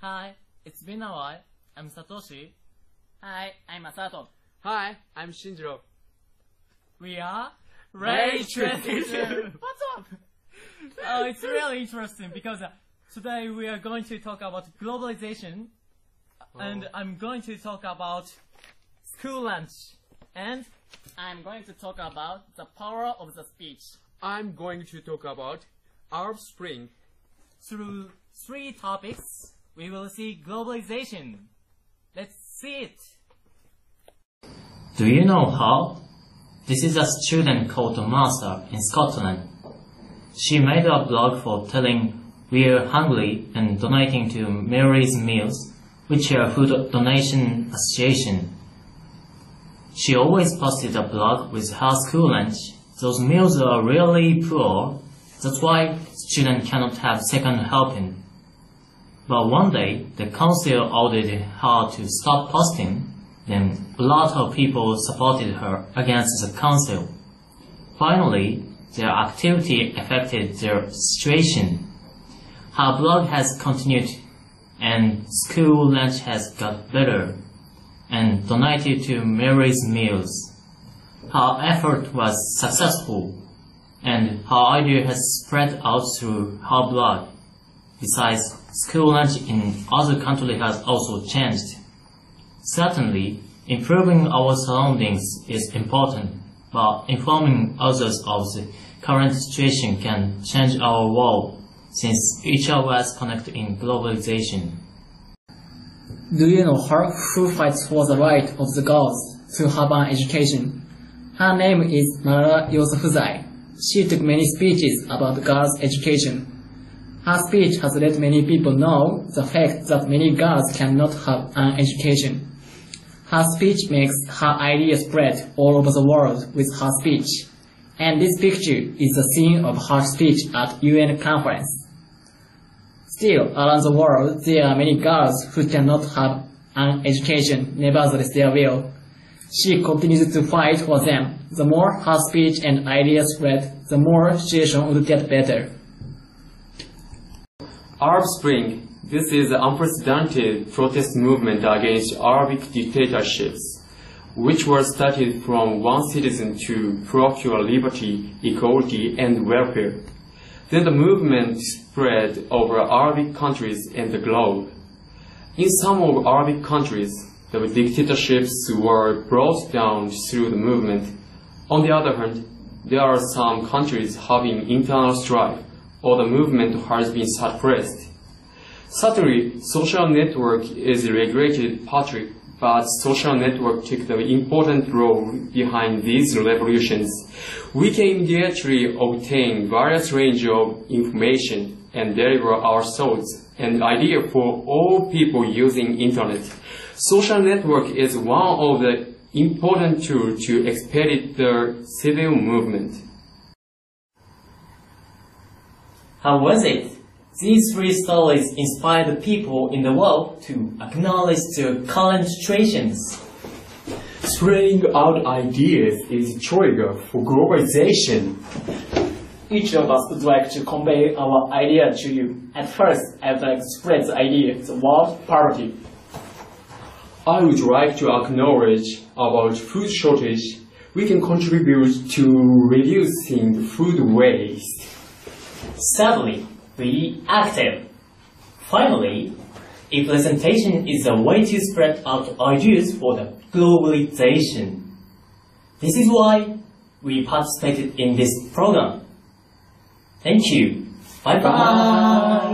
Hi, it's been a while. I'm Satoshi. Hi, I'm Masato. Hi, I'm Shinjiro. We are Ray Ray 22. 22. What's up? Oh, it's really interesting because uh, today we are going to talk about globalization, and I'm going to talk about school lunch, and I'm going to talk about the power of the speech. I'm going to talk about Arab Spring. through three topics, we will see globalization. Let's see it. Do you know how? This is a student called Martha in Scotland. She made a blog for telling we're hungry and donating to Mary's Meals, which is a food donation association. She always posted a blog with her school lunch. Those meals are really poor. That's why students cannot have second helping. But one day, the council ordered her to stop posting. Then a lot of people supported her against the council. Finally, their activity affected their situation. Her blog has continued and school lunch has got better and donated to Mary's Meals. Her effort was successful and her idea has spread out through her blog. Besides, school lunch in other countries has also changed. Certainly, improving our surroundings is important, but informing others of the current situation can change our world since each of us connected in globalization. Do you know her who fights for the right of the girls to have an education? Her name is Malala Yousafzai. She took many speeches about girls' education. Her speech has let many people know the fact that many girls cannot have an education. Her speech makes her ideas spread all over the world with her speech. And this picture is the scene of her speech at UN conference. Still, around the world, there are many girls who cannot have an education, nevertheless their will. She continues to fight for them. The more her speech and ideas spread, the more situation would get better. Arab Spring. This is an unprecedented protest movement against Arabic dictatorships, which was started from one citizen to procure liberty, equality, and welfare. Then the movement spread over Arabic countries and the globe. In some of Arabic countries, the dictatorships were brought down through the movement. On the other hand, there are some countries having internal strife, or the movement has been suppressed. Certainly, social network is a regulated partly, but social network took the important role behind these revolutions. We can immediately obtain various range of information and deliver our thoughts and idea for all people using internet. Social network is one of the important tools to expedite the civil movement. How was it? These three stories inspire the people in the world to acknowledge their current situations. Spreading out ideas is a trigger for globalization. Each of us would like to convey our idea to you. At first, I would like to spread the idea, the world poverty. I would like to acknowledge about food shortage. We can contribute to reducing the food waste. Sadly, be active. Finally, a presentation is a way to spread out ideas for the globalization. This is why we participated in this program. Thank you. Bye bye.